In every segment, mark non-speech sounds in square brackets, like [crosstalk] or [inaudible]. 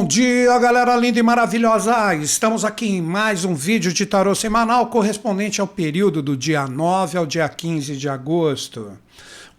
Bom dia, galera linda e maravilhosa! Estamos aqui em mais um vídeo de tarô semanal correspondente ao período do dia 9 ao dia 15 de agosto.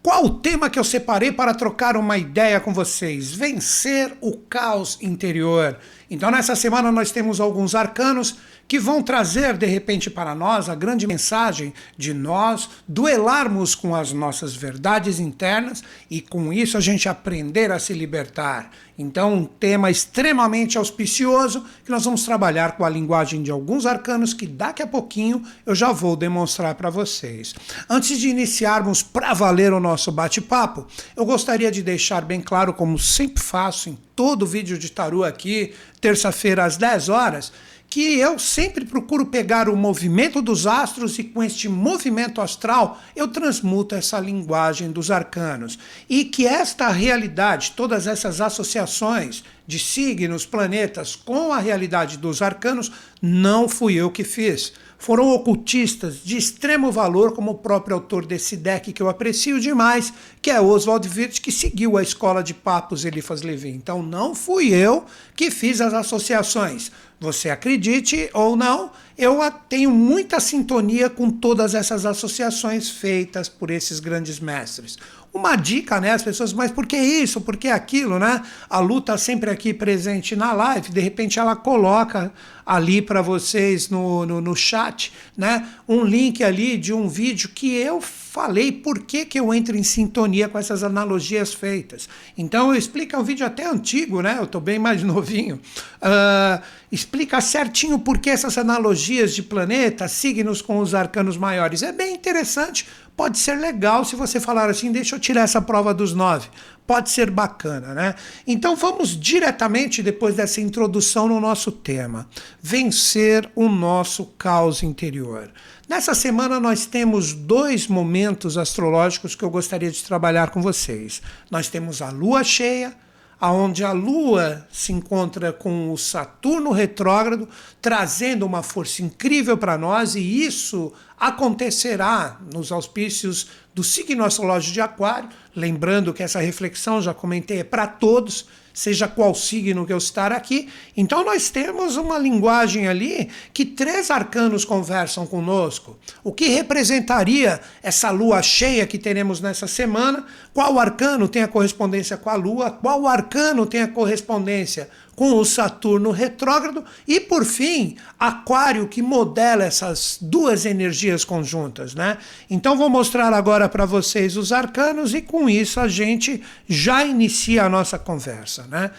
Qual o tema que eu separei para trocar uma ideia com vocês? Vencer o caos interior. Então, nessa semana, nós temos alguns arcanos que vão trazer, de repente, para nós a grande mensagem de nós duelarmos com as nossas verdades internas e, com isso, a gente aprender a se libertar. Então, um tema extremamente auspicioso que nós vamos trabalhar com a linguagem de alguns arcanos que daqui a pouquinho eu já vou demonstrar para vocês. Antes de iniciarmos para valer o nosso bate-papo, eu gostaria de deixar bem claro, como sempre faço em todo vídeo de tarô aqui, terça-feira às 10 horas, que eu sempre procuro pegar o movimento dos astros e com este movimento astral eu transmuto essa linguagem dos arcanos. E que esta realidade, todas essas associações de signos, planetas com a realidade dos arcanos, não fui eu que fiz. Foram ocultistas de extremo valor, como o próprio autor desse deck que eu aprecio demais, que é Oswald Wirth, que seguiu a escola de papos Eliphas Levi. Então não fui eu que fiz as associações você acredite ou não, eu tenho muita sintonia com todas essas associações feitas por esses grandes mestres. Uma dica, né? As pessoas, mas por que isso? Por que aquilo, né? A Lu tá sempre aqui presente na live, de repente ela coloca ali para vocês no, no, no, chat, né? Um link ali de um vídeo que eu falei por que, que eu entro em sintonia com essas analogias feitas. Então eu explico, é um vídeo até antigo, né? Eu estou bem mais [laughs] novinho. Uh, explica certinho por que essas analogias de planetas, signos com os arcanos maiores. É bem interessante, pode ser legal se você falar assim, deixa eu tirar essa prova dos nove. Pode ser bacana, né? Então vamos diretamente, depois dessa introdução, no nosso tema: vencer o nosso caos interior. Nessa semana nós temos dois momentos astrológicos que eu gostaria de trabalhar com vocês. Nós temos a lua cheia, aonde a lua se encontra com o Saturno retrógrado, trazendo uma força incrível para nós e isso acontecerá nos auspícios do signo astrológico de Aquário, lembrando que essa reflexão já comentei é para todos seja qual signo que eu estar aqui. Então nós temos uma linguagem ali que três arcanos conversam conosco. O que representaria essa lua cheia que teremos nessa semana? Qual arcano tem a correspondência com a lua? Qual arcano tem a correspondência com o Saturno retrógrado e por fim, Aquário que modela essas duas energias conjuntas, né? Então vou mostrar agora para vocês os arcanos e com isso a gente já inicia a nossa conversa, né?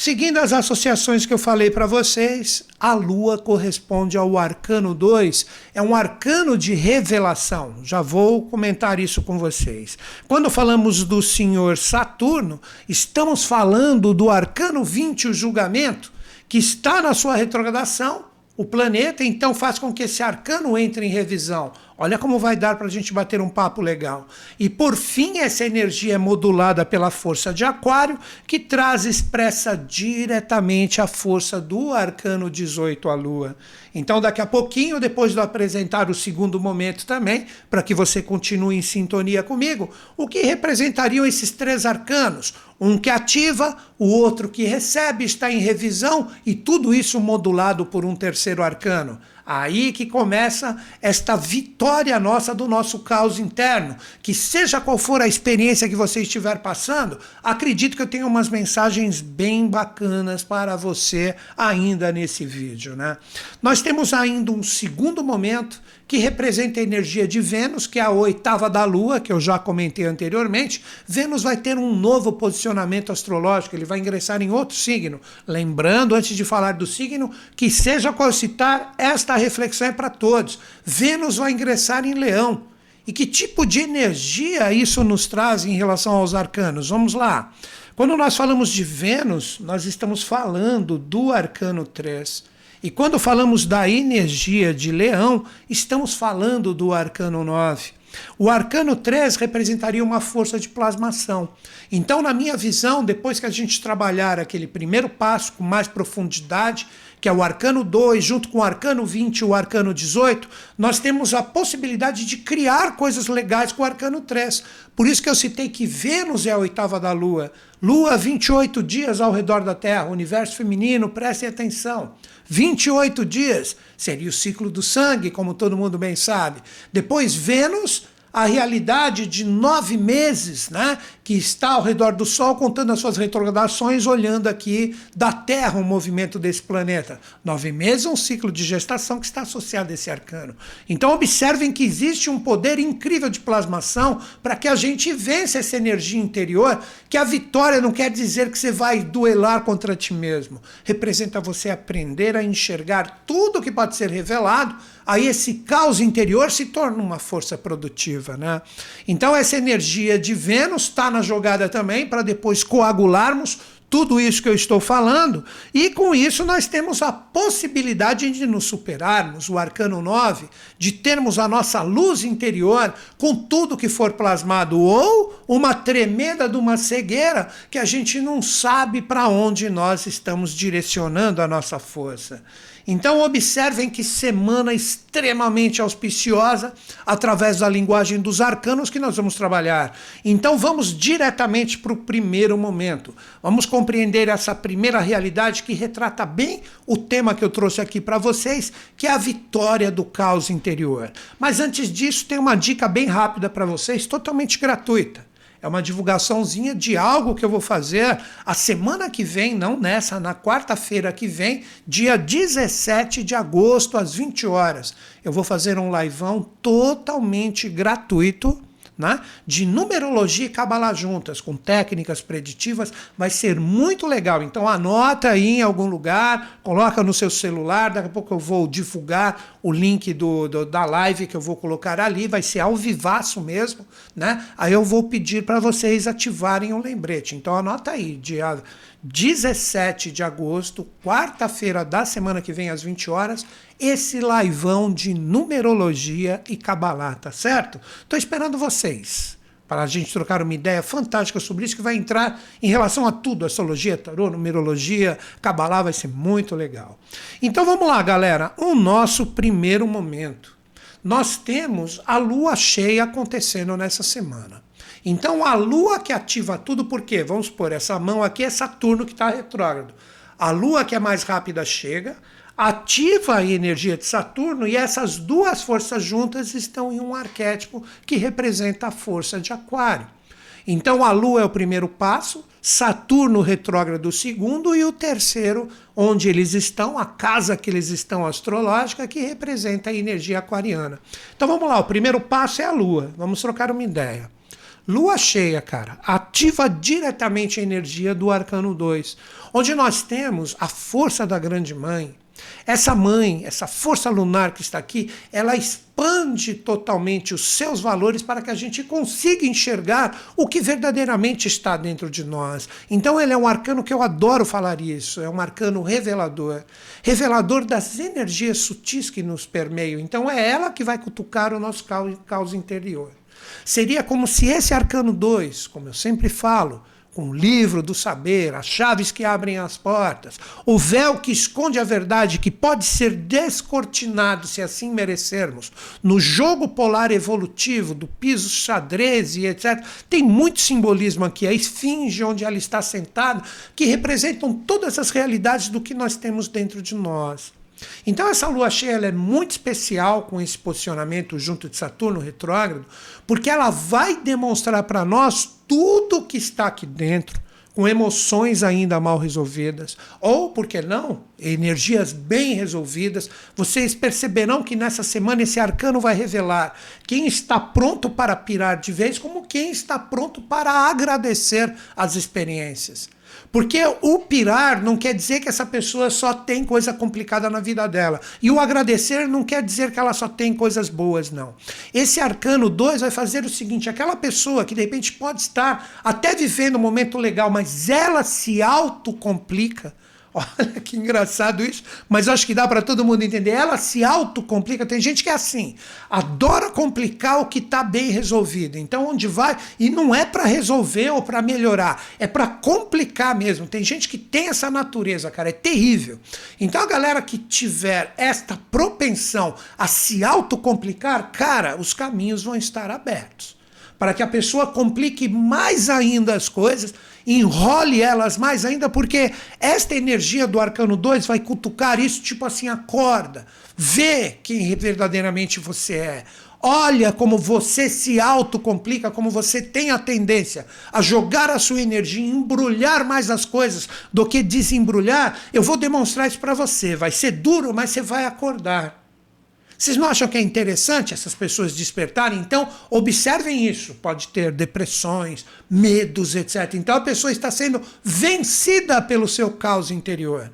Seguindo as associações que eu falei para vocês, a Lua corresponde ao arcano 2, é um arcano de revelação. Já vou comentar isso com vocês. Quando falamos do senhor Saturno, estamos falando do arcano 20, o julgamento, que está na sua retrogradação. O planeta então faz com que esse arcano entre em revisão. Olha como vai dar para a gente bater um papo legal. E por fim, essa energia é modulada pela força de Aquário, que traz expressa diretamente a força do arcano 18 à Lua. Então, daqui a pouquinho, depois de apresentar o segundo momento também, para que você continue em sintonia comigo, o que representariam esses três arcanos? Um que ativa, o outro que recebe, está em revisão, e tudo isso modulado por um terceiro arcano. Aí que começa esta vitória nossa do nosso caos interno. Que seja qual for a experiência que você estiver passando, acredito que eu tenho umas mensagens bem bacanas para você ainda nesse vídeo. Né? Nós temos ainda um segundo momento que representa a energia de Vênus, que é a oitava da Lua, que eu já comentei anteriormente. Vênus vai ter um novo posicionamento astrológico, ele vai ingressar em outro signo. Lembrando, antes de falar do signo, que seja qual citar, esta reflexão é para todos. Vênus vai ingressar em Leão. E que tipo de energia isso nos traz em relação aos arcanos? Vamos lá. Quando nós falamos de Vênus, nós estamos falando do arcano 3 e quando falamos da energia de leão, estamos falando do arcano 9. O arcano 3 representaria uma força de plasmação. Então, na minha visão, depois que a gente trabalhar aquele primeiro passo com mais profundidade, que é o arcano 2, junto com o arcano 20 e o arcano 18, nós temos a possibilidade de criar coisas legais com o arcano 3. Por isso que eu citei que Vênus é a oitava da Lua. Lua, 28 dias ao redor da Terra, universo feminino, prestem atenção. 28 dias seria o ciclo do sangue, como todo mundo bem sabe. Depois, Vênus a realidade de nove meses, né, que está ao redor do Sol, contando as suas retrogradações, olhando aqui da Terra o movimento desse planeta. Nove meses é um ciclo de gestação que está associado a esse arcano. Então, observem que existe um poder incrível de plasmação para que a gente vença essa energia interior, que a vitória não quer dizer que você vai duelar contra ti mesmo. Representa você aprender a enxergar tudo que pode ser revelado aí esse caos interior se torna uma força produtiva. Né? Então, essa energia de Vênus está na jogada também para depois coagularmos tudo isso que eu estou falando, e com isso nós temos a possibilidade de nos superarmos, o arcano 9, de termos a nossa luz interior com tudo que for plasmado, ou uma tremenda de uma cegueira que a gente não sabe para onde nós estamos direcionando a nossa força. Então, observem que semana extremamente auspiciosa através da linguagem dos arcanos que nós vamos trabalhar. Então, vamos diretamente para o primeiro momento. Vamos compreender essa primeira realidade que retrata bem o tema que eu trouxe aqui para vocês, que é a vitória do caos interior. Mas antes disso, tem uma dica bem rápida para vocês, totalmente gratuita. É uma divulgaçãozinha de algo que eu vou fazer a semana que vem, não nessa, na quarta-feira que vem, dia 17 de agosto, às 20 horas. Eu vou fazer um liveão totalmente gratuito né? de numerologia e cabala juntas, com técnicas preditivas, vai ser muito legal. Então anota aí em algum lugar, coloca no seu celular, daqui a pouco eu vou divulgar o link do, do da live que eu vou colocar ali, vai ser ao vivaço mesmo, né? Aí eu vou pedir para vocês ativarem o lembrete. Então anota aí, dia 17 de agosto, quarta-feira da semana que vem às 20 horas, esse laivão de numerologia e cabalá, tá certo? Tô esperando vocês para a gente trocar uma ideia fantástica sobre isso que vai entrar em relação a tudo, astrologia, tarô, numerologia, cabalá, vai ser muito legal. Então vamos lá, galera, o nosso primeiro momento. Nós temos a lua cheia acontecendo nessa semana. Então a lua que ativa tudo, por quê? Vamos supor, essa mão aqui é Saturno que está retrógrado. A lua que é mais rápida chega, ativa a energia de Saturno e essas duas forças juntas estão em um arquétipo que representa a força de Aquário. Então a Lua é o primeiro passo, Saturno retrógrado o segundo e o terceiro, onde eles estão, a casa que eles estão astrológica, que representa a energia aquariana. Então vamos lá, o primeiro passo é a Lua. Vamos trocar uma ideia. Lua cheia, cara, ativa diretamente a energia do arcano 2, onde nós temos a força da grande mãe, essa mãe, essa força lunar que está aqui, ela expande totalmente os seus valores para que a gente consiga enxergar o que verdadeiramente está dentro de nós. Então ele é um arcano que eu adoro falar isso, é um arcano revelador, revelador das energias sutis que nos permeiam. Então é ela que vai cutucar o nosso caos interior. Seria como se esse arcano 2, como eu sempre falo, com o livro do saber, as chaves que abrem as portas, o véu que esconde a verdade, que pode ser descortinado, se assim merecermos, no jogo polar evolutivo do piso xadrez e etc. Tem muito simbolismo aqui, a esfinge onde ela está sentada, que representam todas as realidades do que nós temos dentro de nós. Então essa lua cheia é muito especial com esse posicionamento junto de Saturno retrógrado, porque ela vai demonstrar para nós tudo que está aqui dentro, com emoções ainda mal resolvidas, ou, por que não, energias bem resolvidas. Vocês perceberão que nessa semana esse arcano vai revelar quem está pronto para pirar de vez, como quem está pronto para agradecer as experiências. Porque o pirar não quer dizer que essa pessoa só tem coisa complicada na vida dela. E o agradecer não quer dizer que ela só tem coisas boas, não. Esse arcano 2 vai fazer o seguinte: aquela pessoa que de repente pode estar até vivendo um momento legal, mas ela se autocomplica Olha que engraçado isso, mas acho que dá para todo mundo entender. Ela se autocomplica. Tem gente que é assim, adora complicar o que está bem resolvido. Então, onde vai, e não é para resolver ou para melhorar, é para complicar mesmo. Tem gente que tem essa natureza, cara, é terrível. Então, a galera que tiver esta propensão a se autocomplicar, cara, os caminhos vão estar abertos para que a pessoa complique mais ainda as coisas, enrole elas mais ainda, porque esta energia do arcano 2 vai cutucar isso, tipo assim, acorda, vê quem verdadeiramente você é. Olha como você se autocomplica, como você tem a tendência a jogar a sua energia, embrulhar mais as coisas do que desembrulhar. Eu vou demonstrar isso para você. Vai ser duro, mas você vai acordar. Vocês não acham que é interessante essas pessoas despertarem? Então, observem isso. Pode ter depressões, medos, etc. Então, a pessoa está sendo vencida pelo seu caos interior.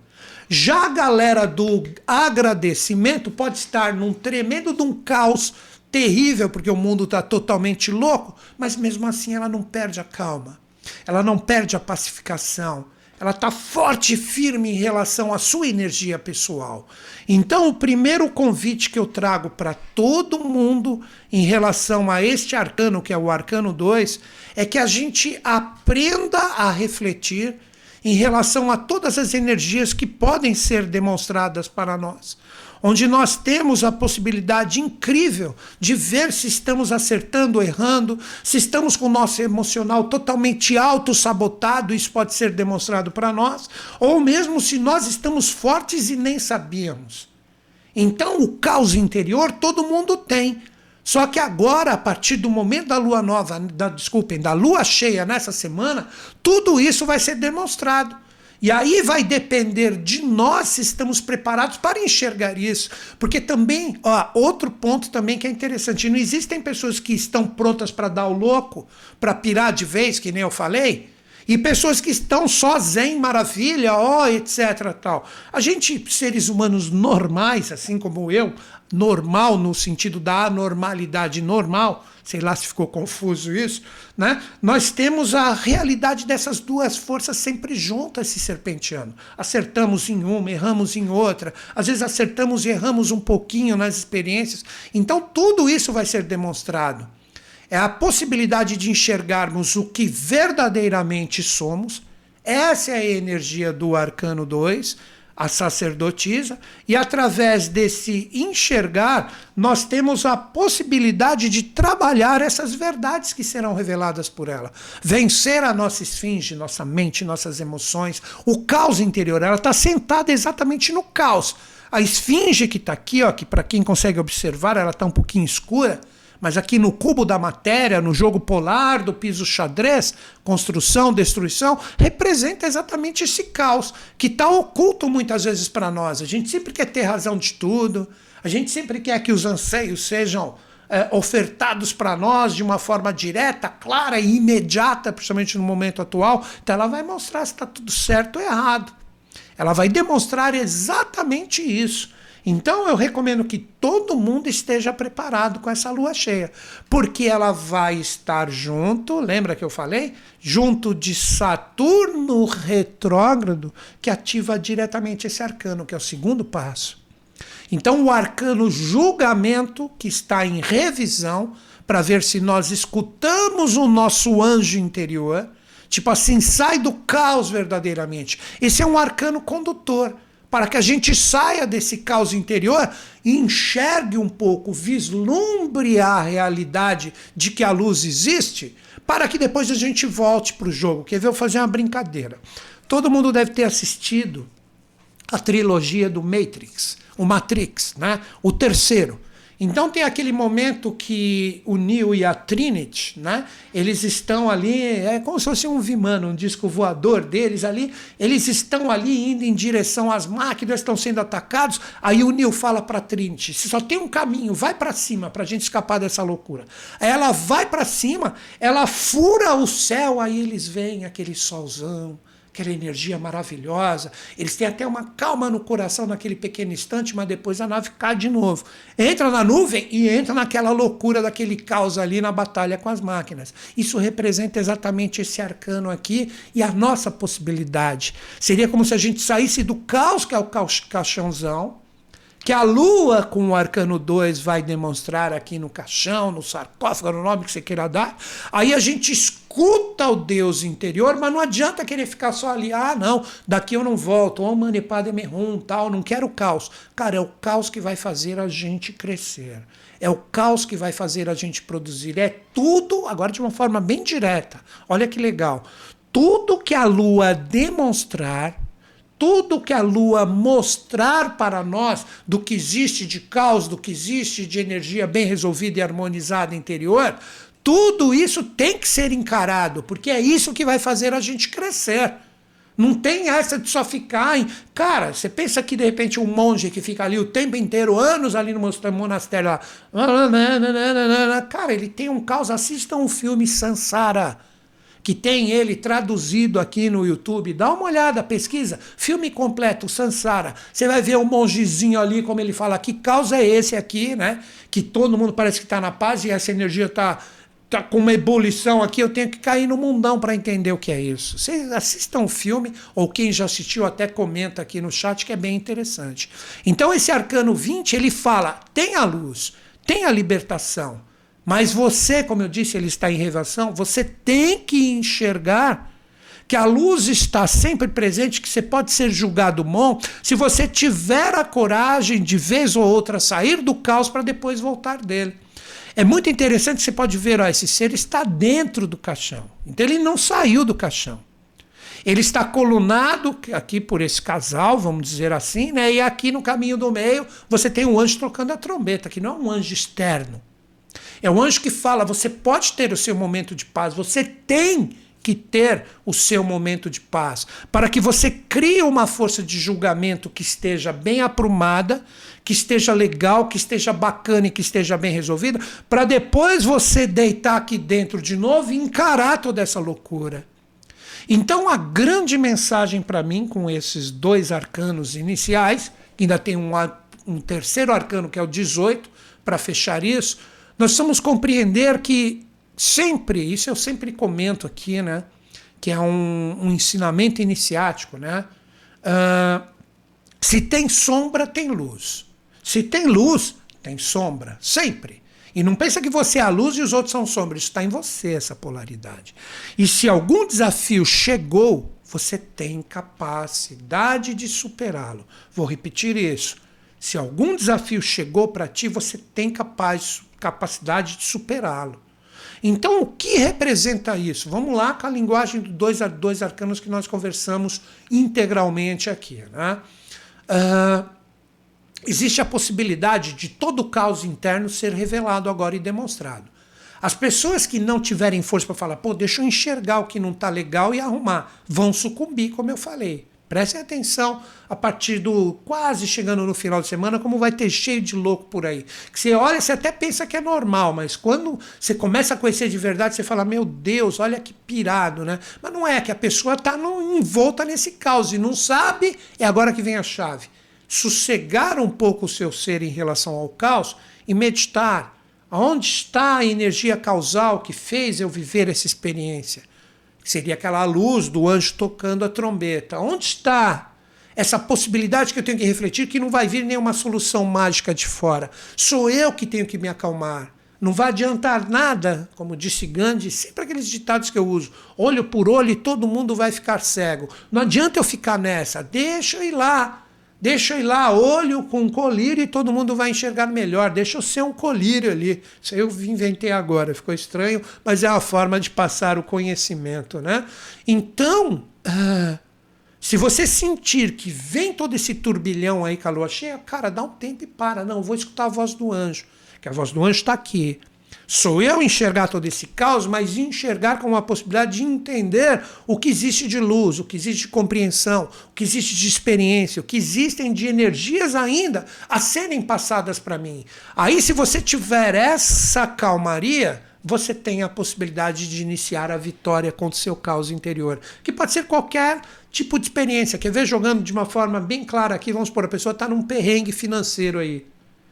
Já a galera do agradecimento pode estar num tremendo de um caos terrível, porque o mundo está totalmente louco, mas mesmo assim ela não perde a calma, ela não perde a pacificação, ela está forte e firme em relação à sua energia pessoal. Então, o primeiro convite que eu trago para todo mundo em relação a este arcano, que é o arcano 2, é que a gente aprenda a refletir em relação a todas as energias que podem ser demonstradas para nós onde nós temos a possibilidade incrível de ver se estamos acertando ou errando, se estamos com o nosso emocional totalmente auto-sabotado, isso pode ser demonstrado para nós, ou mesmo se nós estamos fortes e nem sabíamos. Então, o caos interior todo mundo tem. Só que agora, a partir do momento da lua nova, da, desculpem, da lua cheia nessa semana, tudo isso vai ser demonstrado. E aí vai depender de nós se estamos preparados para enxergar isso. Porque também, ó, outro ponto também que é interessante, não existem pessoas que estão prontas para dar o louco, para pirar de vez, que nem eu falei, e pessoas que estão zen, maravilha, ó, etc, tal. A gente, seres humanos normais, assim como eu, normal no sentido da anormalidade normal, sei lá se ficou confuso isso, né? Nós temos a realidade dessas duas forças sempre juntas se serpenteando. Acertamos em uma, erramos em outra, às vezes acertamos e erramos um pouquinho nas experiências. Então tudo isso vai ser demonstrado. É a possibilidade de enxergarmos o que verdadeiramente somos. Essa é a energia do arcano 2 a sacerdotisa, e através desse enxergar, nós temos a possibilidade de trabalhar essas verdades que serão reveladas por ela. Vencer a nossa esfinge, nossa mente, nossas emoções, o caos interior. Ela está sentada exatamente no caos. A esfinge que está aqui, ó, que para quem consegue observar, ela está um pouquinho escura mas aqui no cubo da matéria, no jogo polar do piso xadrez, construção, destruição, representa exatamente esse caos que está oculto muitas vezes para nós. A gente sempre quer ter razão de tudo, a gente sempre quer que os anseios sejam é, ofertados para nós de uma forma direta, clara e imediata, principalmente no momento atual. Então ela vai mostrar se está tudo certo ou errado. Ela vai demonstrar exatamente isso. Então eu recomendo que todo mundo esteja preparado com essa lua cheia, porque ela vai estar junto, lembra que eu falei? Junto de Saturno retrógrado, que ativa diretamente esse arcano, que é o segundo passo. Então o arcano julgamento, que está em revisão, para ver se nós escutamos o nosso anjo interior, tipo assim, sai do caos verdadeiramente. Esse é um arcano condutor para que a gente saia desse caos interior e enxergue um pouco, vislumbre a realidade de que a luz existe, para que depois a gente volte para o jogo. Quer ver eu fazer uma brincadeira? Todo mundo deve ter assistido a trilogia do Matrix, o Matrix, né? O terceiro. Então tem aquele momento que o Neo e a Trinity, né? Eles estão ali, é como se fosse um Vimano, um disco voador deles ali. Eles estão ali indo em direção às máquinas, estão sendo atacados. Aí o Neo fala para Trinity: só tem um caminho, vai para cima para a gente escapar dessa loucura. Aí ela vai para cima, ela fura o céu, aí eles veem aquele solzão aquela energia maravilhosa. Eles têm até uma calma no coração naquele pequeno instante, mas depois a nave cai de novo. Entra na nuvem e entra naquela loucura daquele caos ali na batalha com as máquinas. Isso representa exatamente esse arcano aqui e a nossa possibilidade. Seria como se a gente saísse do caos, que é o caixãozão, que a Lua, com o Arcano 2, vai demonstrar aqui no caixão, no sarcófago, no nome que você queira dar. Aí a gente escuta o Deus interior, mas não adianta querer ficar só ali. Ah, não, daqui eu não volto. Oh, manipade merrum, tal, não quero caos. Cara, é o caos que vai fazer a gente crescer. É o caos que vai fazer a gente produzir. É tudo, agora de uma forma bem direta. Olha que legal. Tudo que a Lua demonstrar tudo que a lua mostrar para nós do que existe de caos, do que existe de energia bem resolvida e harmonizada interior, tudo isso tem que ser encarado, porque é isso que vai fazer a gente crescer. Não tem essa de só ficar em. Cara, você pensa que de repente um monge que fica ali o tempo inteiro, anos ali no monastério lá. Cara, ele tem um caos. Assistam o filme Sansara que tem ele traduzido aqui no YouTube. Dá uma olhada, pesquisa. Filme completo, Sansara. Você vai ver o um mongezinho ali, como ele fala, que causa é esse aqui, né? Que todo mundo parece que está na paz e essa energia está tá com uma ebulição aqui, eu tenho que cair no mundão para entender o que é isso. Vocês assistam o filme, ou quem já assistiu até comenta aqui no chat que é bem interessante. Então esse arcano 20, ele fala: tem a luz, tem a libertação, mas você, como eu disse, ele está em revelação, você tem que enxergar que a luz está sempre presente, que você pode ser julgado bom se você tiver a coragem de vez ou outra sair do caos para depois voltar dele. É muito interessante, você pode ver, ó, esse ser está dentro do caixão. Então ele não saiu do caixão. Ele está colunado aqui por esse casal, vamos dizer assim, né? E aqui no caminho do meio você tem um anjo tocando a trombeta, que não é um anjo externo. É o anjo que fala: você pode ter o seu momento de paz, você tem que ter o seu momento de paz, para que você crie uma força de julgamento que esteja bem aprumada, que esteja legal, que esteja bacana e que esteja bem resolvida, para depois você deitar aqui dentro de novo e encarar toda essa loucura. Então, a grande mensagem para mim com esses dois arcanos iniciais, ainda tem um, um terceiro arcano que é o 18, para fechar isso nós precisamos compreender que sempre, isso eu sempre comento aqui, né? Que é um, um ensinamento iniciático, né? Uh, se tem sombra, tem luz. Se tem luz, tem sombra. Sempre. E não pensa que você é a luz e os outros são sombra. Isso está em você, essa polaridade. E se algum desafio chegou, você tem capacidade de superá-lo. Vou repetir isso. Se algum desafio chegou para ti, você tem capaz, capacidade de superá-lo. Então, o que representa isso? Vamos lá com a linguagem dos dois, dois arcanos que nós conversamos integralmente aqui. Né? Uh, existe a possibilidade de todo o caos interno ser revelado agora e demonstrado. As pessoas que não tiverem força para falar, pô, deixa eu enxergar o que não está legal e arrumar, vão sucumbir, como eu falei. Prestem atenção a partir do quase chegando no final de semana, como vai ter cheio de louco por aí. Que você olha, você até pensa que é normal, mas quando você começa a conhecer de verdade, você fala: Meu Deus, olha que pirado, né? Mas não é, que a pessoa está envolta nesse caos e não sabe, é agora que vem a chave. Sossegar um pouco o seu ser em relação ao caos e meditar. Onde está a energia causal que fez eu viver essa experiência? Seria aquela luz do anjo tocando a trombeta. Onde está essa possibilidade que eu tenho que refletir que não vai vir nenhuma solução mágica de fora? Sou eu que tenho que me acalmar. Não vai adiantar nada, como disse Gandhi, sempre aqueles ditados que eu uso: olho por olho e todo mundo vai ficar cego. Não adianta eu ficar nessa, deixa eu ir lá. Deixa eu ir lá, olho com colírio e todo mundo vai enxergar melhor. Deixa eu ser um colírio ali. Isso eu inventei agora, ficou estranho, mas é a forma de passar o conhecimento, né? Então, uh, se você sentir que vem todo esse turbilhão aí com a lua cheia, cara, dá um tempo e para. Não, vou escutar a voz do anjo, que a voz do anjo está aqui. Sou eu enxergar todo esse caos, mas enxergar com a possibilidade de entender o que existe de luz, o que existe de compreensão, o que existe de experiência, o que existem de energias ainda a serem passadas para mim. Aí, se você tiver essa calmaria, você tem a possibilidade de iniciar a vitória contra o seu caos interior, que pode ser qualquer tipo de experiência. Quer ver jogando de uma forma bem clara aqui? Vamos supor, a pessoa está num perrengue financeiro aí.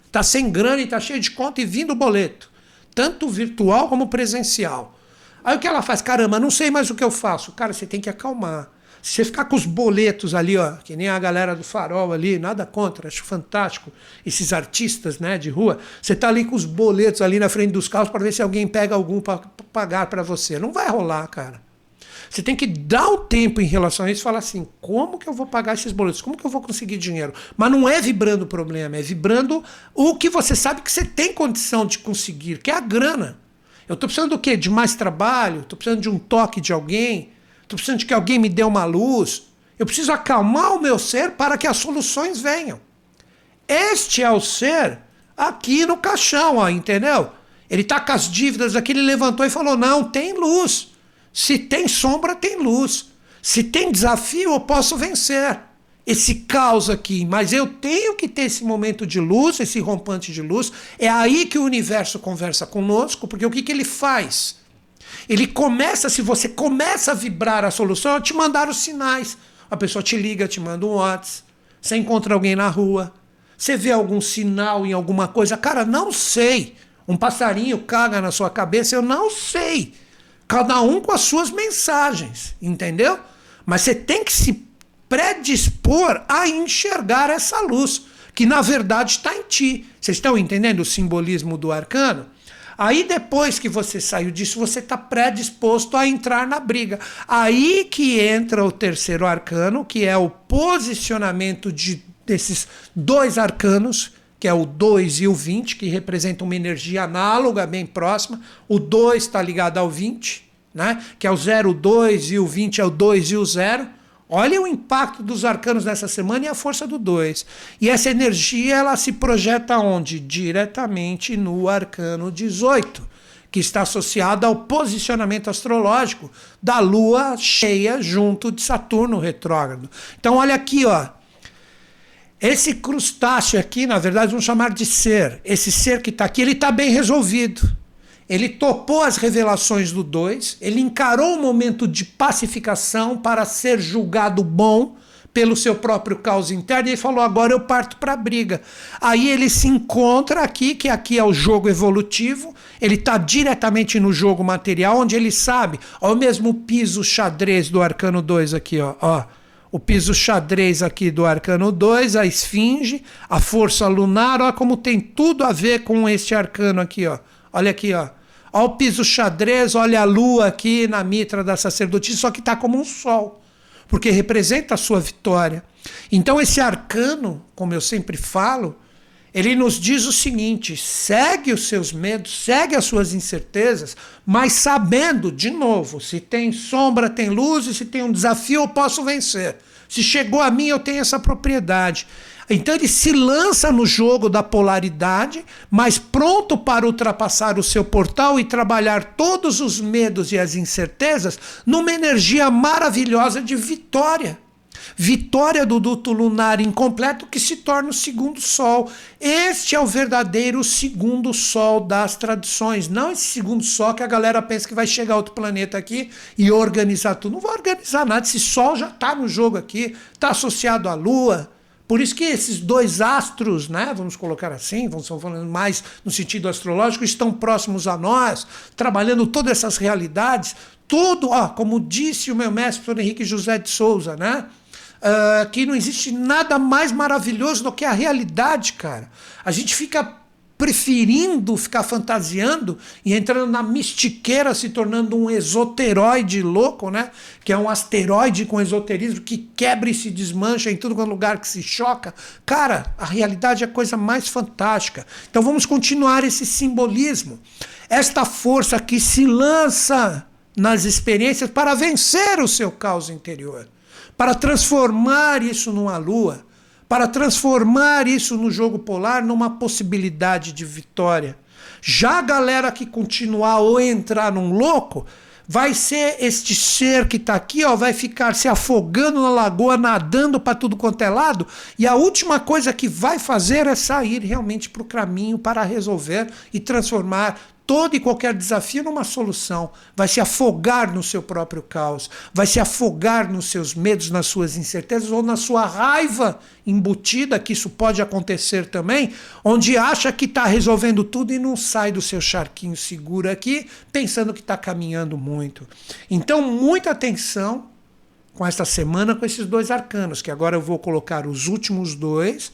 Está sem grana e está cheio de conta e vindo o boleto. Tanto virtual como presencial. Aí o que ela faz? Caramba, não sei mais o que eu faço. Cara, você tem que acalmar. Se você ficar com os boletos ali, ó, que nem a galera do farol ali, nada contra, acho fantástico. Esses artistas, né, de rua, você tá ali com os boletos ali na frente dos carros para ver se alguém pega algum para pagar para você. Não vai rolar, cara. Você tem que dar o tempo em relação a isso e falar assim: como que eu vou pagar esses boletos? Como que eu vou conseguir dinheiro? Mas não é vibrando o problema, é vibrando o que você sabe que você tem condição de conseguir, que é a grana. Eu estou precisando do quê? De mais trabalho? Estou precisando de um toque de alguém? Estou precisando de que alguém me dê uma luz? Eu preciso acalmar o meu ser para que as soluções venham. Este é o ser aqui no caixão, ó, entendeu? Ele está com as dívidas aqui, ele levantou e falou: não, tem luz. Se tem sombra, tem luz. Se tem desafio, eu posso vencer esse caos aqui, mas eu tenho que ter esse momento de luz, esse rompante de luz. É aí que o universo conversa conosco, porque o que, que ele faz? Ele começa, se você começa a vibrar a solução, a te mandar os sinais. A pessoa te liga, te manda um WhatsApp, você encontra alguém na rua, você vê algum sinal em alguma coisa. Cara, não sei. Um passarinho caga na sua cabeça, eu não sei. Cada um com as suas mensagens, entendeu? Mas você tem que se predispor a enxergar essa luz, que na verdade está em ti. Vocês estão entendendo o simbolismo do arcano? Aí depois que você saiu disso, você está predisposto a entrar na briga. Aí que entra o terceiro arcano, que é o posicionamento de, desses dois arcanos, que é o 2 e o 20, que representam uma energia análoga, bem próxima. O 2 está ligado ao 20, né? que é o 0, 2 e o 20 é o 2 e o 0. Olha o impacto dos arcanos nessa semana e a força do 2. E essa energia ela se projeta onde? Diretamente no arcano 18, que está associado ao posicionamento astrológico da lua cheia junto de Saturno retrógrado. Então olha aqui, ó. Esse crustáceo aqui, na verdade, vamos chamar de ser. Esse ser que está aqui, ele está bem resolvido. Ele topou as revelações do 2, ele encarou o momento de pacificação para ser julgado bom pelo seu próprio caos interno e falou: agora eu parto para a briga. Aí ele se encontra aqui, que aqui é o jogo evolutivo, ele está diretamente no jogo material, onde ele sabe, ó, o mesmo piso xadrez do arcano 2 aqui, ó, ó. O piso xadrez aqui do arcano 2, a esfinge, a força lunar, ó, como tem tudo a ver com este arcano aqui, ó. Olha aqui, ó. Olha o piso xadrez, olha a lua aqui na mitra da sacerdotisa, só que está como um sol, porque representa a sua vitória. Então, esse arcano, como eu sempre falo, ele nos diz o seguinte: segue os seus medos, segue as suas incertezas, mas sabendo, de novo, se tem sombra, tem luz, e se tem um desafio, eu posso vencer. Se chegou a mim, eu tenho essa propriedade. Então ele se lança no jogo da polaridade, mas pronto para ultrapassar o seu portal e trabalhar todos os medos e as incertezas numa energia maravilhosa de vitória. Vitória do duto lunar incompleto que se torna o segundo sol. Este é o verdadeiro segundo sol das tradições. Não esse segundo sol que a galera pensa que vai chegar outro planeta aqui e organizar tudo. Não vai organizar nada. Esse sol já está no jogo aqui, está associado à lua, por isso que esses dois astros, né, vamos colocar assim, vamos falando mais no sentido astrológico, estão próximos a nós, trabalhando todas essas realidades, tudo, ó, como disse o meu mestre. Henrique José de Souza, né? Uh, que não existe nada mais maravilhoso do que a realidade, cara. A gente fica preferindo ficar fantasiando e entrando na mistiqueira, se tornando um esoteroide louco, né? Que é um asteroide com esoterismo que quebra e se desmancha em todo lugar que se choca. Cara, a realidade é a coisa mais fantástica. Então vamos continuar esse simbolismo. Esta força que se lança nas experiências para vencer o seu caos interior, para transformar isso numa lua para transformar isso no jogo polar numa possibilidade de vitória. Já a galera que continuar ou entrar num louco, vai ser este ser que está aqui, ó, vai ficar se afogando na lagoa, nadando para tudo quanto é lado, e a última coisa que vai fazer é sair realmente para o caminho para resolver e transformar todo e qualquer desafio numa solução, vai se afogar no seu próprio caos, vai se afogar nos seus medos, nas suas incertezas ou na sua raiva embutida, que isso pode acontecer também, onde acha que está resolvendo tudo e não sai do seu charquinho seguro aqui, pensando que está caminhando muito. Então, muita atenção com esta semana com esses dois arcanos, que agora eu vou colocar os últimos dois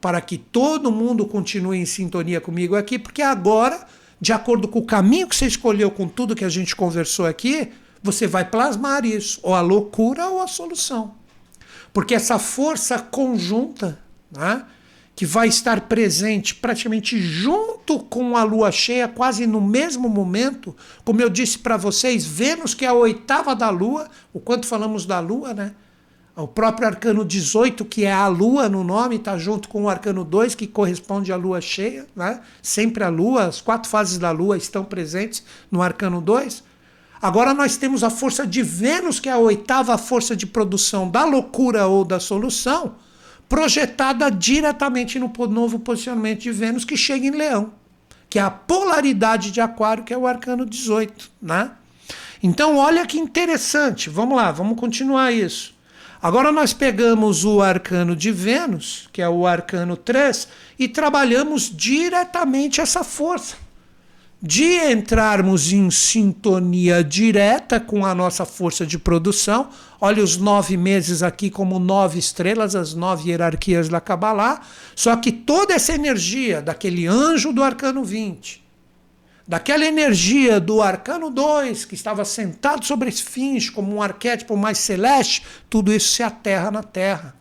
para que todo mundo continue em sintonia comigo aqui, porque agora de acordo com o caminho que você escolheu, com tudo que a gente conversou aqui, você vai plasmar isso, ou a loucura ou a solução. Porque essa força conjunta, né, que vai estar presente praticamente junto com a lua cheia, quase no mesmo momento, como eu disse para vocês, Vênus, que é a oitava da lua, o quanto falamos da lua, né? O próprio arcano 18, que é a lua no nome, está junto com o arcano 2, que corresponde à lua cheia. Né? Sempre a lua, as quatro fases da lua estão presentes no arcano 2. Agora nós temos a força de Vênus, que é a oitava força de produção da loucura ou da solução, projetada diretamente no novo posicionamento de Vênus, que chega em Leão, que é a polaridade de Aquário, que é o arcano 18. Né? Então, olha que interessante. Vamos lá, vamos continuar isso. Agora nós pegamos o arcano de Vênus, que é o arcano 3, e trabalhamos diretamente essa força. De entrarmos em sintonia direta com a nossa força de produção. Olha os nove meses aqui como nove estrelas, as nove hierarquias da Kabbalah. Só que toda essa energia daquele anjo do arcano 20, daquela energia do arcano 2, que estava sentado sobre esse fins como um arquétipo mais celeste, tudo isso se aterra na terra.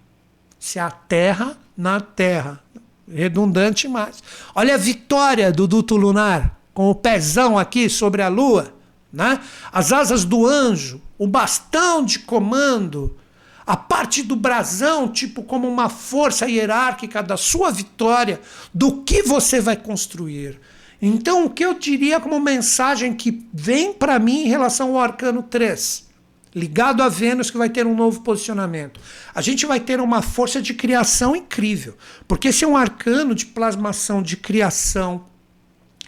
Se aterra na terra. Redundante mais. Olha a vitória do duto lunar, com o pezão aqui sobre a lua, né? As asas do anjo, o bastão de comando, a parte do brasão, tipo como uma força hierárquica da sua vitória, do que você vai construir. Então, o que eu diria como mensagem que vem para mim em relação ao arcano 3, ligado a Vênus, que vai ter um novo posicionamento? A gente vai ter uma força de criação incrível, porque esse é um arcano de plasmação, de criação,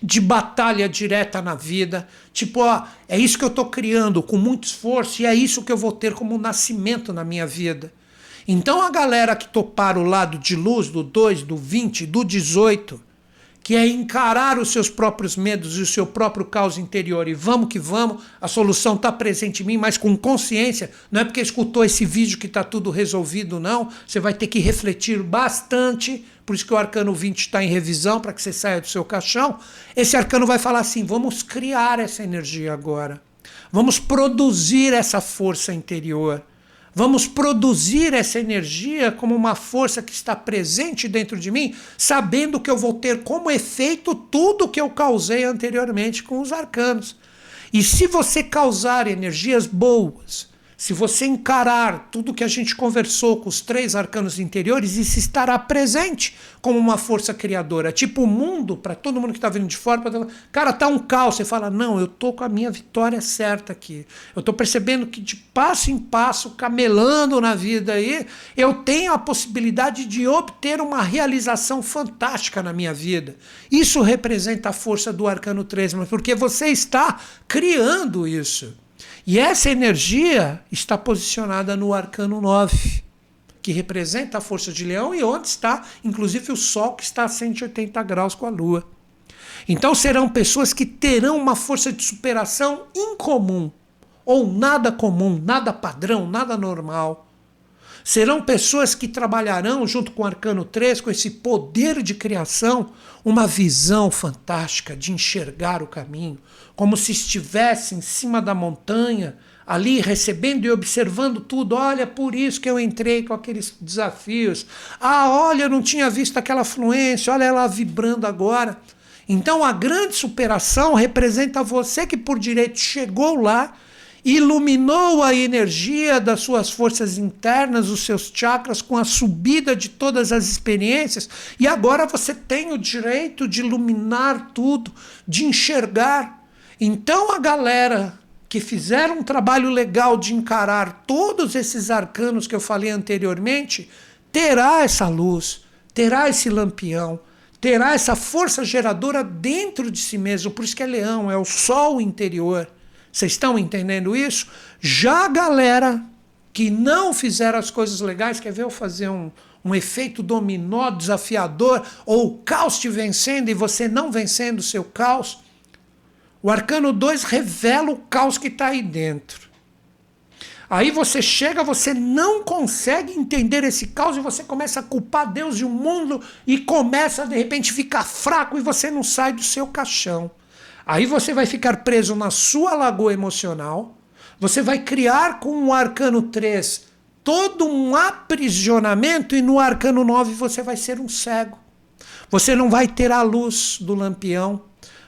de batalha direta na vida. Tipo, ó, é isso que eu estou criando com muito esforço e é isso que eu vou ter como nascimento na minha vida. Então, a galera que topar o lado de luz do 2, do 20, do 18 que é encarar os seus próprios medos e o seu próprio caos interior e vamos que vamos, a solução está presente em mim, mas com consciência, não é porque escutou esse vídeo que está tudo resolvido, não. Você vai ter que refletir bastante, por isso que o arcano 20 está em revisão, para que você saia do seu caixão. Esse arcano vai falar assim: vamos criar essa energia agora, vamos produzir essa força interior. Vamos produzir essa energia como uma força que está presente dentro de mim, sabendo que eu vou ter como efeito tudo que eu causei anteriormente com os arcanos. E se você causar energias boas, se você encarar tudo que a gente conversou com os três arcanos interiores, isso estará presente como uma força criadora. Tipo o mundo, para todo mundo que está vindo de fora, pra... cara, tá um caos. Você fala, não, eu tô com a minha vitória certa aqui. Eu tô percebendo que de passo em passo, camelando na vida aí, eu tenho a possibilidade de obter uma realização fantástica na minha vida. Isso representa a força do arcano 3, mas porque você está criando isso. E essa energia está posicionada no arcano 9, que representa a força de leão e onde está, inclusive, o Sol, que está a 180 graus com a Lua. Então serão pessoas que terão uma força de superação incomum, ou nada comum, nada padrão, nada normal. Serão pessoas que trabalharão, junto com o Arcano 3, com esse poder de criação, uma visão fantástica de enxergar o caminho, como se estivesse em cima da montanha, ali recebendo e observando tudo. Olha, por isso que eu entrei com aqueles desafios. Ah, olha, eu não tinha visto aquela fluência, olha ela vibrando agora. Então a grande superação representa você que por direito chegou lá iluminou a energia das suas forças internas, os seus chakras, com a subida de todas as experiências, e agora você tem o direito de iluminar tudo, de enxergar. Então a galera que fizeram um trabalho legal de encarar todos esses arcanos que eu falei anteriormente, terá essa luz, terá esse lampião, terá essa força geradora dentro de si mesmo, por isso que é leão, é o sol interior. Vocês estão entendendo isso? Já a galera que não fizeram as coisas legais, quer ver eu fazer um, um efeito dominó desafiador, ou o caos te vencendo e você não vencendo o seu caos? O arcano 2 revela o caos que está aí dentro. Aí você chega, você não consegue entender esse caos e você começa a culpar Deus e o mundo e começa de repente ficar fraco e você não sai do seu caixão. Aí você vai ficar preso na sua lagoa emocional. Você vai criar com o arcano 3 todo um aprisionamento e no arcano 9 você vai ser um cego. Você não vai ter a luz do lampião.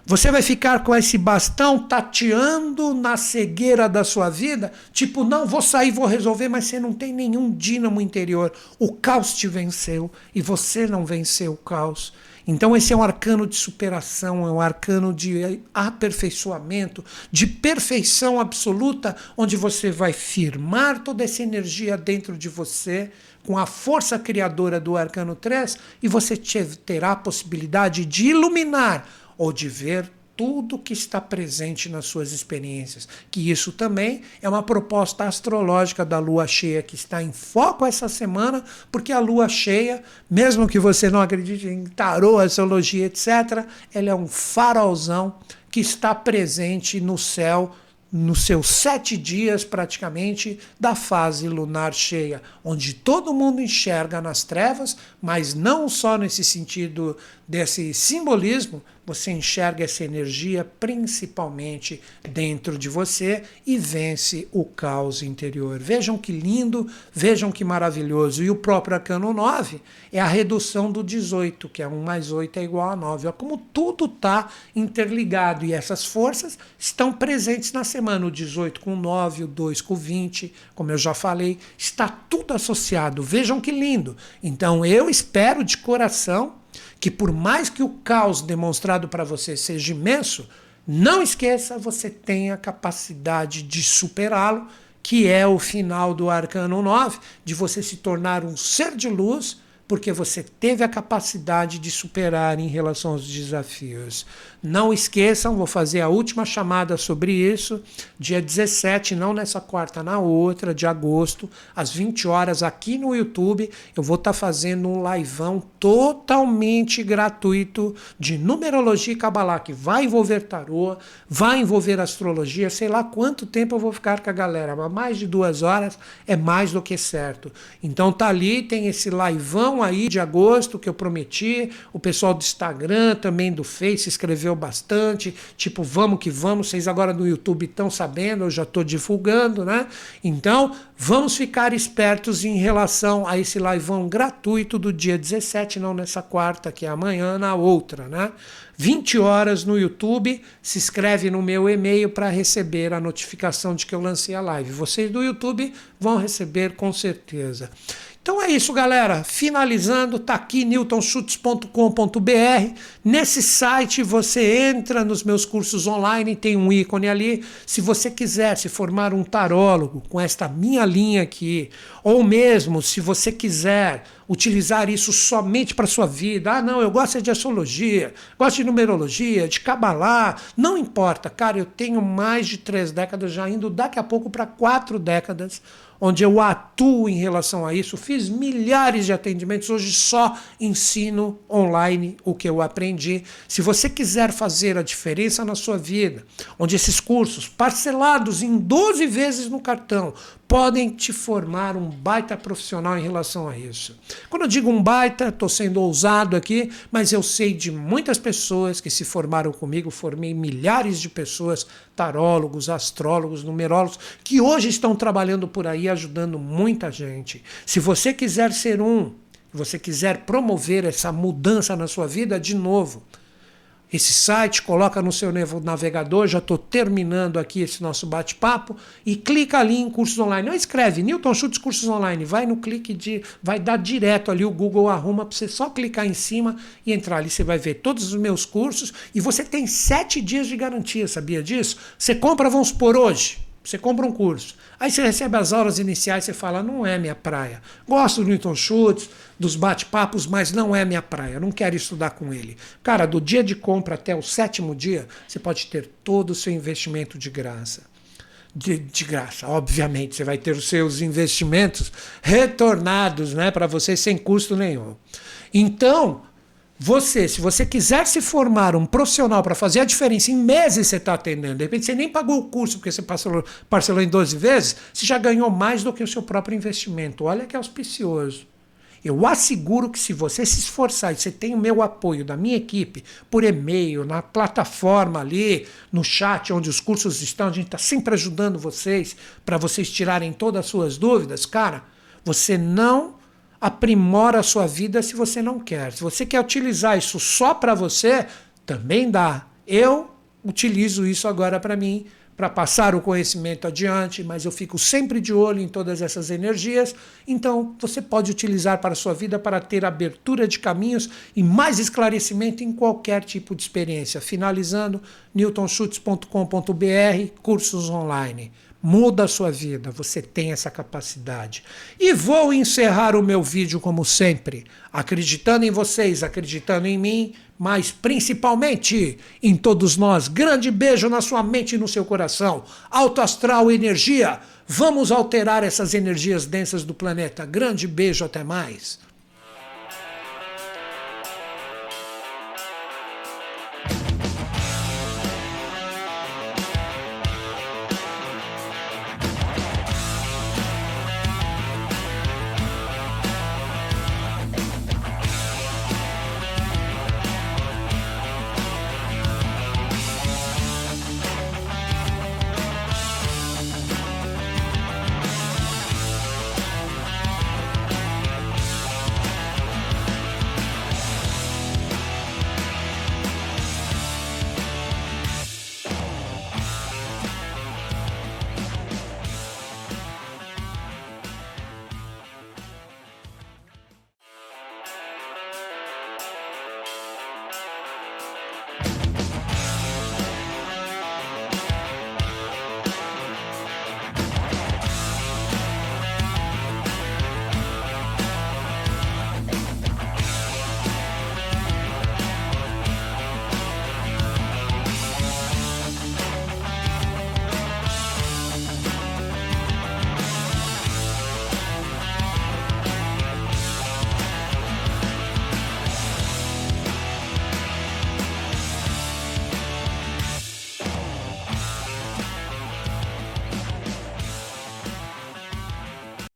Você vai ficar com esse bastão tateando na cegueira da sua vida, tipo, não, vou sair, vou resolver, mas você não tem nenhum dínamo interior. O caos te venceu e você não venceu o caos. Então, esse é um arcano de superação, é um arcano de aperfeiçoamento, de perfeição absoluta, onde você vai firmar toda essa energia dentro de você com a força criadora do arcano 3 e você terá a possibilidade de iluminar ou de ver tudo que está presente nas suas experiências. Que isso também é uma proposta astrológica da lua cheia que está em foco essa semana, porque a lua cheia, mesmo que você não acredite em tarô, astrologia, etc., ela é um farolzão que está presente no céu nos seus sete dias praticamente da fase lunar cheia, onde todo mundo enxerga nas trevas, mas não só nesse sentido desse simbolismo, você enxerga essa energia principalmente dentro de você e vence o caos interior. Vejam que lindo, vejam que maravilhoso. E o próprio arcano 9 é a redução do 18, que é 1 mais 8 é igual a 9. Olha como tudo está interligado e essas forças estão presentes na semana. O 18 com 9, o 2 com 20, como eu já falei, está tudo associado. Vejam que lindo. Então eu espero de coração que por mais que o caos demonstrado para você seja imenso, não esqueça, você tem a capacidade de superá-lo, que é o final do arcano 9, de você se tornar um ser de luz porque você teve a capacidade de superar em relação aos desafios. Não esqueçam, vou fazer a última chamada sobre isso, dia 17, não nessa quarta, na outra, de agosto, às 20 horas, aqui no YouTube. Eu vou estar tá fazendo um liveão totalmente gratuito de numerologia e cabalá, que vai envolver tarô, vai envolver astrologia, sei lá quanto tempo eu vou ficar com a galera, mas mais de duas horas é mais do que certo. Então tá ali, tem esse liveão aí de agosto que eu prometi. O pessoal do Instagram, também do Face, escreveu bastante. Tipo, vamos que vamos. Vocês agora no YouTube estão sabendo, eu já estou divulgando, né? Então, vamos ficar espertos em relação a esse liveão gratuito do dia 17, não nessa quarta, que é amanhã, na outra, né? 20 horas no YouTube. Se inscreve no meu e-mail para receber a notificação de que eu lancei a live. Vocês do YouTube vão receber com certeza. Então é isso, galera. Finalizando, tá aqui newtonchutes.com.br. Nesse site você entra nos meus cursos online, tem um ícone ali. Se você quiser se formar um tarólogo com esta minha linha aqui, ou mesmo se você quiser utilizar isso somente para sua vida. Ah, não, eu gosto de astrologia, gosto de numerologia, de cabalá, não importa, cara, eu tenho mais de três décadas já indo daqui a pouco para quatro décadas onde eu atuo em relação a isso. Fiz milhares de atendimentos, hoje só ensino online o que eu aprendi. Se você quiser fazer a diferença na sua vida, onde esses cursos parcelados em 12 vezes no cartão podem te formar um baita profissional em relação a isso. Quando eu digo um baita, estou sendo ousado aqui, mas eu sei de muitas pessoas que se formaram comigo, formei milhares de pessoas, tarólogos, astrólogos, numerólogos, que hoje estão trabalhando por aí ajudando muita gente. Se você quiser ser um, você quiser promover essa mudança na sua vida, de novo, esse site, coloca no seu navegador, já estou terminando aqui esse nosso bate-papo, e clica ali em cursos online. Não escreve Newton Schultz Cursos Online, vai no clique de. vai dar direto ali, o Google arruma para você só clicar em cima e entrar ali. Você vai ver todos os meus cursos e você tem sete dias de garantia, sabia disso? Você compra, vamos por hoje. Você compra um curso. Aí você recebe as aulas iniciais e fala: não é minha praia. Gosto do Newton Schultz, dos bate-papos, mas não é minha praia. Não quero estudar com ele. Cara, do dia de compra até o sétimo dia, você pode ter todo o seu investimento de graça. De, de, graça. Obviamente, você vai ter os seus investimentos retornados né, para você sem custo nenhum. Então, você, se você quiser se formar um profissional para fazer a diferença, em meses você está atendendo. De repente você nem pagou o curso porque você parcelou, parcelou em 12 vezes, você já ganhou mais do que o seu próprio investimento. Olha que auspicioso. Eu asseguro que se você se esforçar e você tem o meu apoio da minha equipe, por e-mail, na plataforma ali, no chat onde os cursos estão, a gente está sempre ajudando vocês para vocês tirarem todas as suas dúvidas, cara, você não aprimora a sua vida se você não quer. Se você quer utilizar isso só para você, também dá. Eu utilizo isso agora para mim, para passar o conhecimento adiante, mas eu fico sempre de olho em todas essas energias. Então, você pode utilizar para a sua vida para ter abertura de caminhos e mais esclarecimento em qualquer tipo de experiência. Finalizando, newtonschutz.com.br, cursos online muda a sua vida, você tem essa capacidade. E vou encerrar o meu vídeo como sempre, acreditando em vocês, acreditando em mim, mas principalmente em todos nós. Grande beijo na sua mente e no seu coração. Alto astral, energia. Vamos alterar essas energias densas do planeta. Grande beijo, até mais.